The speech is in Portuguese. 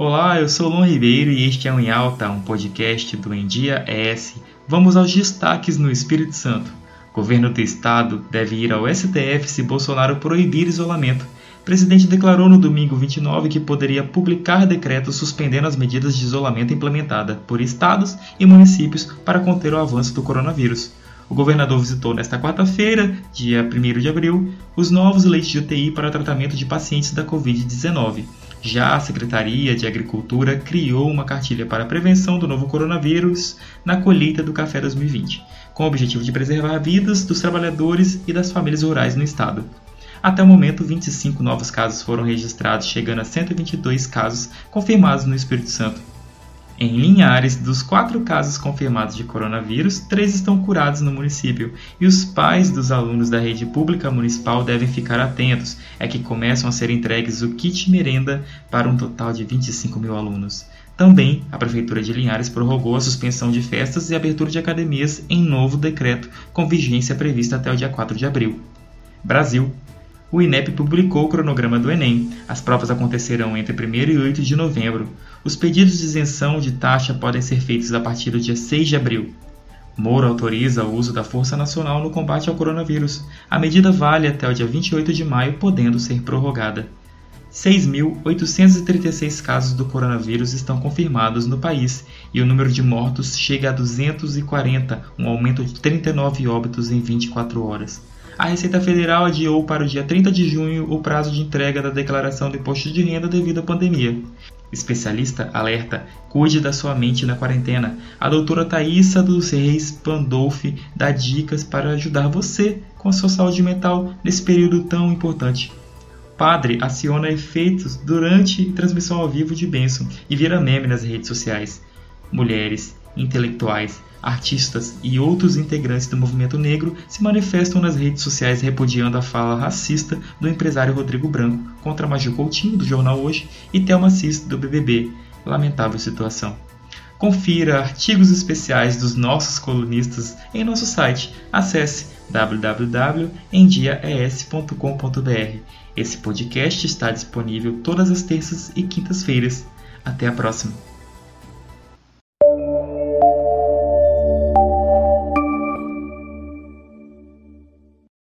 Olá, eu sou Lon Ribeiro e este é o Em Alta, um podcast do Em Dia ES. Vamos aos destaques no Espírito Santo. Governo do Estado deve ir ao STF se Bolsonaro proibir isolamento. O presidente declarou no domingo 29 que poderia publicar decreto suspendendo as medidas de isolamento implementadas por estados e municípios para conter o avanço do coronavírus. O governador visitou nesta quarta-feira, dia 1 de abril, os novos leitos de UTI para tratamento de pacientes da Covid-19. Já a Secretaria de Agricultura criou uma cartilha para a prevenção do novo coronavírus na colheita do café 2020, com o objetivo de preservar vidas dos trabalhadores e das famílias rurais no estado. Até o momento, 25 novos casos foram registrados, chegando a 122 casos confirmados no Espírito Santo. Em Linhares, dos quatro casos confirmados de coronavírus, três estão curados no município e os pais dos alunos da rede pública municipal devem ficar atentos, é que começam a ser entregues o kit merenda para um total de 25 mil alunos. Também, a Prefeitura de Linhares prorrogou a suspensão de festas e abertura de academias em novo decreto, com vigência prevista até o dia 4 de abril. Brasil o INEP publicou o cronograma do Enem. As provas acontecerão entre 1 e 8 de novembro. Os pedidos de isenção de taxa podem ser feitos a partir do dia 6 de abril. Moro autoriza o uso da Força Nacional no combate ao coronavírus. A medida vale até o dia 28 de maio, podendo ser prorrogada. 6.836 casos do coronavírus estão confirmados no país e o número de mortos chega a 240, um aumento de 39 óbitos em 24 horas a Receita Federal adiou para o dia 30 de junho o prazo de entrega da declaração do imposto de renda devido à pandemia. Especialista alerta: cuide da sua mente na quarentena. A doutora Thaisa dos Reis Pandolfi dá dicas para ajudar você com a sua saúde mental nesse período tão importante. Padre aciona efeitos durante transmissão ao vivo de bênção e vira meme nas redes sociais. Mulheres, intelectuais, artistas e outros integrantes do movimento negro se manifestam nas redes sociais repudiando a fala racista do empresário Rodrigo Branco contra Maju Coutinho, do jornal Hoje, e Thelma Cis, do BBB. Lamentável situação. Confira artigos especiais dos nossos colunistas em nosso site. Acesse www.endiaes.com.br. Esse podcast está disponível todas as terças e quintas-feiras. Até a próxima!